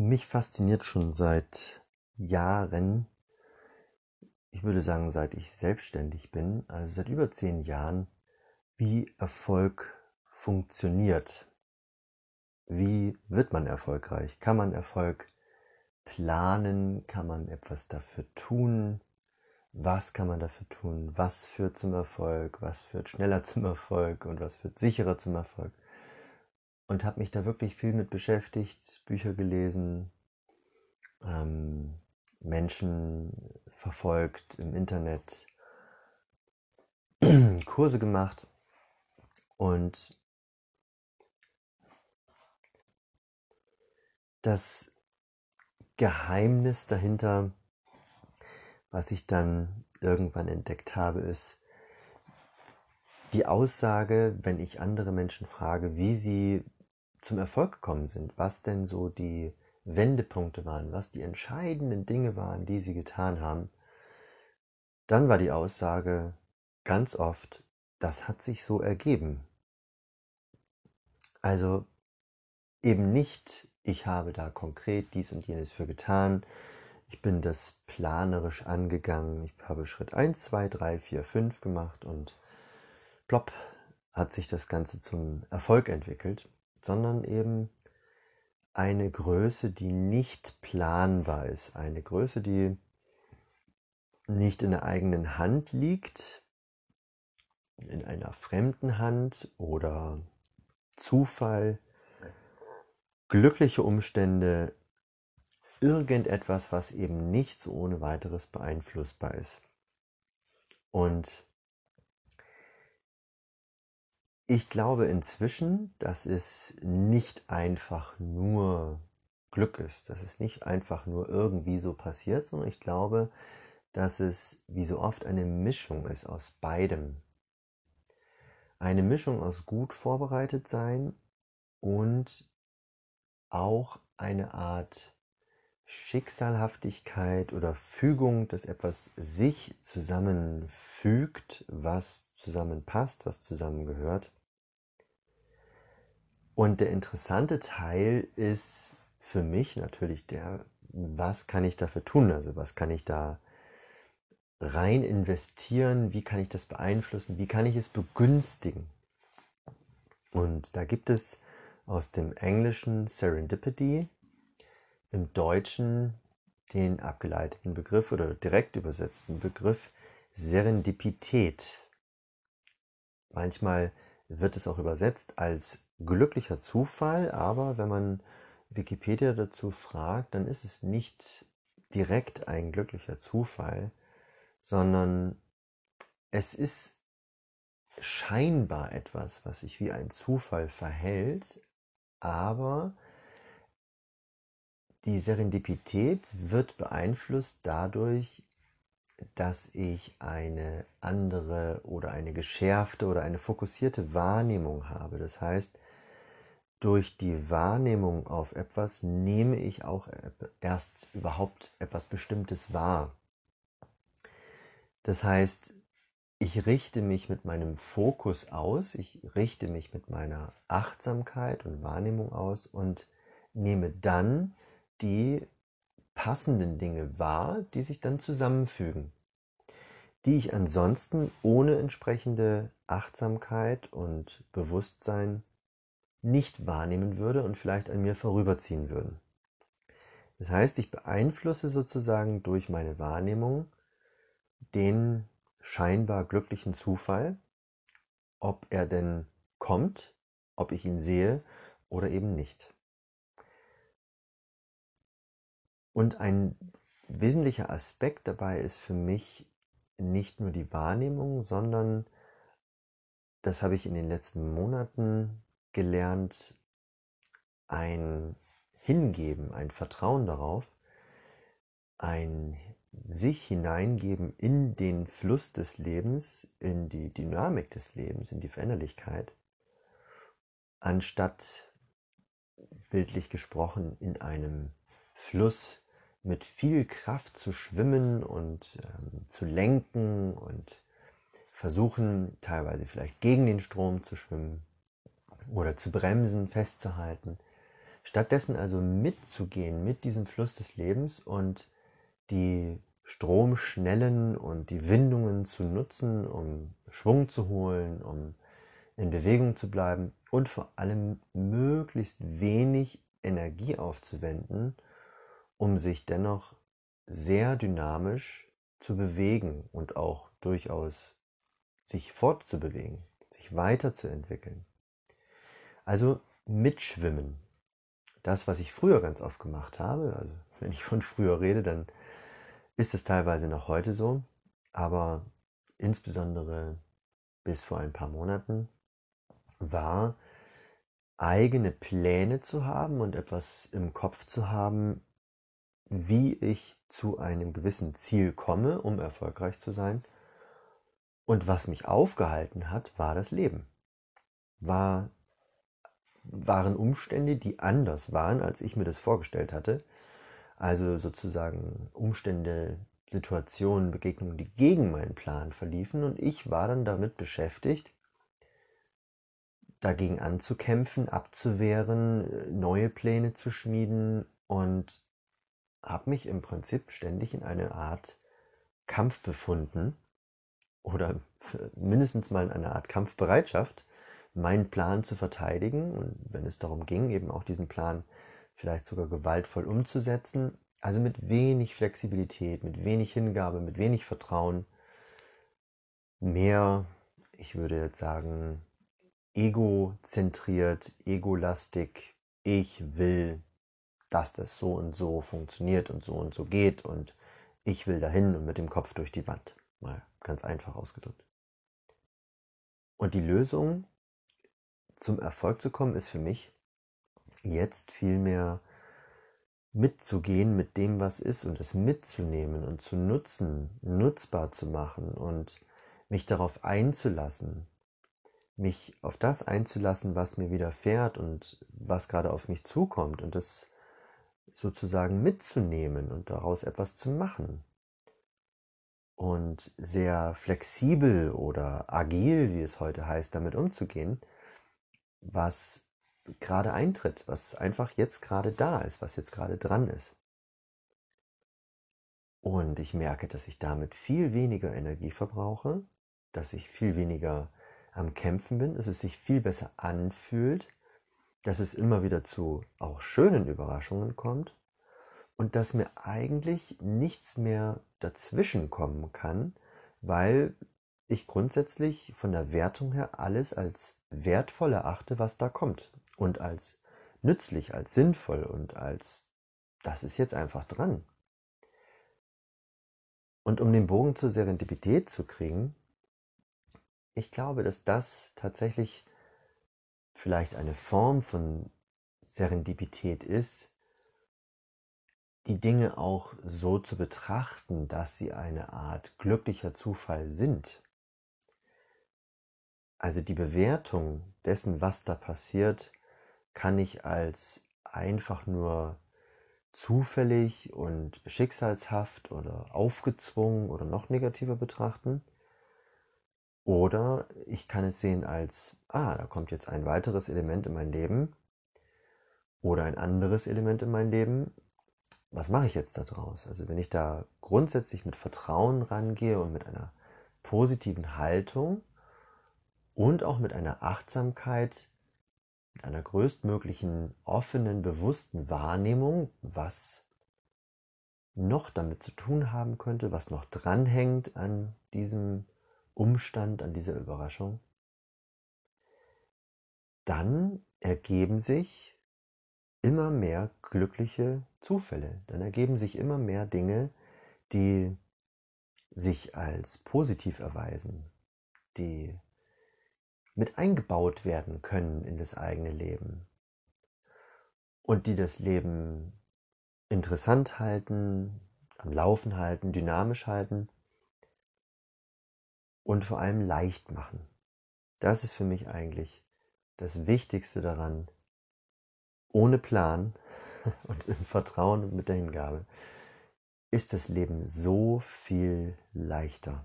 Mich fasziniert schon seit Jahren, ich würde sagen, seit ich selbstständig bin, also seit über zehn Jahren, wie Erfolg funktioniert. Wie wird man erfolgreich? Kann man Erfolg planen? Kann man etwas dafür tun? Was kann man dafür tun? Was führt zum Erfolg? Was führt schneller zum Erfolg? Und was führt sicherer zum Erfolg? Und habe mich da wirklich viel mit beschäftigt, Bücher gelesen, ähm, Menschen verfolgt im Internet, Kurse gemacht und das Geheimnis dahinter, was ich dann irgendwann entdeckt habe, ist die Aussage, wenn ich andere Menschen frage, wie sie zum Erfolg gekommen sind, was denn so die Wendepunkte waren, was die entscheidenden Dinge waren, die sie getan haben, dann war die Aussage ganz oft, das hat sich so ergeben. Also eben nicht, ich habe da konkret dies und jenes für getan, ich bin das planerisch angegangen, ich habe Schritt 1, 2, 3, 4, 5 gemacht und plopp hat sich das Ganze zum Erfolg entwickelt, sondern eben eine Größe, die nicht planbar ist, eine Größe, die nicht in der eigenen Hand liegt, in einer fremden Hand oder Zufall, glückliche Umstände, irgendetwas, was eben nicht so ohne weiteres beeinflussbar ist. Und ich glaube inzwischen, dass es nicht einfach nur Glück ist, dass es nicht einfach nur irgendwie so passiert, sondern ich glaube, dass es wie so oft eine Mischung ist aus beidem. Eine Mischung aus gut vorbereitet sein und auch eine Art Schicksalhaftigkeit oder Fügung, dass etwas sich zusammenfügt, was zusammenpasst, was zusammengehört. Und der interessante Teil ist für mich natürlich der, was kann ich dafür tun? Also was kann ich da rein investieren? Wie kann ich das beeinflussen? Wie kann ich es begünstigen? Und da gibt es aus dem Englischen Serendipity, im Deutschen den abgeleiteten Begriff oder direkt übersetzten Begriff Serendipität. Manchmal wird es auch übersetzt als glücklicher Zufall, aber wenn man Wikipedia dazu fragt, dann ist es nicht direkt ein glücklicher Zufall, sondern es ist scheinbar etwas, was sich wie ein Zufall verhält, aber die Serendipität wird beeinflusst dadurch, dass ich eine andere oder eine geschärfte oder eine fokussierte Wahrnehmung habe. Das heißt, durch die Wahrnehmung auf etwas nehme ich auch erst überhaupt etwas Bestimmtes wahr. Das heißt, ich richte mich mit meinem Fokus aus, ich richte mich mit meiner Achtsamkeit und Wahrnehmung aus und nehme dann die passenden Dinge wahr, die sich dann zusammenfügen, die ich ansonsten ohne entsprechende Achtsamkeit und Bewusstsein nicht wahrnehmen würde und vielleicht an mir vorüberziehen würden. Das heißt, ich beeinflusse sozusagen durch meine Wahrnehmung den scheinbar glücklichen Zufall, ob er denn kommt, ob ich ihn sehe oder eben nicht. Und ein wesentlicher Aspekt dabei ist für mich nicht nur die Wahrnehmung, sondern das habe ich in den letzten Monaten gelernt, ein Hingeben, ein Vertrauen darauf, ein sich hineingeben in den Fluss des Lebens, in die Dynamik des Lebens, in die Veränderlichkeit, anstatt bildlich gesprochen in einem Fluss mit viel Kraft zu schwimmen und ähm, zu lenken und versuchen teilweise vielleicht gegen den Strom zu schwimmen oder zu bremsen, festzuhalten, Stattdessen also mitzugehen mit diesem Fluss des Lebens und die Stromschnellen und die Windungen zu nutzen, um Schwung zu holen, um in Bewegung zu bleiben und vor allem möglichst wenig Energie aufzuwenden, um sich dennoch sehr dynamisch zu bewegen und auch durchaus sich fortzubewegen, sich weiterzuentwickeln. Also mitschwimmen. Das, was ich früher ganz oft gemacht habe, also wenn ich von früher rede, dann ist es teilweise noch heute so, aber insbesondere bis vor ein paar Monaten war, eigene Pläne zu haben und etwas im Kopf zu haben, wie ich zu einem gewissen Ziel komme, um erfolgreich zu sein. Und was mich aufgehalten hat, war das Leben. War, waren Umstände, die anders waren, als ich mir das vorgestellt hatte. Also sozusagen Umstände, Situationen, Begegnungen, die gegen meinen Plan verliefen. Und ich war dann damit beschäftigt, dagegen anzukämpfen, abzuwehren, neue Pläne zu schmieden und habe mich im Prinzip ständig in eine Art Kampf befunden oder mindestens mal in einer Art Kampfbereitschaft, meinen Plan zu verteidigen und wenn es darum ging, eben auch diesen Plan vielleicht sogar gewaltvoll umzusetzen, also mit wenig Flexibilität, mit wenig Hingabe, mit wenig Vertrauen, mehr, ich würde jetzt sagen, egozentriert, egolastig, ich will dass das so und so funktioniert und so und so geht und ich will dahin und mit dem Kopf durch die Wand. Mal ganz einfach ausgedrückt. Und die Lösung zum Erfolg zu kommen ist für mich jetzt vielmehr mitzugehen mit dem, was ist und es mitzunehmen und zu nutzen, nutzbar zu machen und mich darauf einzulassen, mich auf das einzulassen, was mir widerfährt und was gerade auf mich zukommt und das sozusagen mitzunehmen und daraus etwas zu machen. Und sehr flexibel oder agil, wie es heute heißt, damit umzugehen, was gerade eintritt, was einfach jetzt gerade da ist, was jetzt gerade dran ist. Und ich merke, dass ich damit viel weniger Energie verbrauche, dass ich viel weniger am Kämpfen bin, dass es sich viel besser anfühlt, dass es immer wieder zu auch schönen Überraschungen kommt und dass mir eigentlich nichts mehr dazwischen kommen kann, weil ich grundsätzlich von der Wertung her alles als wertvoll erachte, was da kommt und als nützlich, als sinnvoll und als das ist jetzt einfach dran. Und um den Bogen zur Serendipität zu kriegen, ich glaube, dass das tatsächlich vielleicht eine Form von Serendipität ist, die Dinge auch so zu betrachten, dass sie eine Art glücklicher Zufall sind. Also die Bewertung dessen, was da passiert, kann ich als einfach nur zufällig und schicksalshaft oder aufgezwungen oder noch negativer betrachten. Oder ich kann es sehen als, ah, da kommt jetzt ein weiteres Element in mein Leben oder ein anderes Element in mein Leben. Was mache ich jetzt daraus? Also wenn ich da grundsätzlich mit Vertrauen rangehe und mit einer positiven Haltung und auch mit einer Achtsamkeit, mit einer größtmöglichen offenen, bewussten Wahrnehmung, was noch damit zu tun haben könnte, was noch dranhängt an diesem Umstand, an dieser Überraschung, dann ergeben sich immer mehr glückliche Zufälle. Dann ergeben sich immer mehr Dinge, die sich als positiv erweisen, die mit eingebaut werden können in das eigene Leben und die das Leben interessant halten, am Laufen halten, dynamisch halten und vor allem leicht machen. Das ist für mich eigentlich das Wichtigste daran. Ohne Plan und im Vertrauen und mit der Hingabe ist das Leben so viel leichter.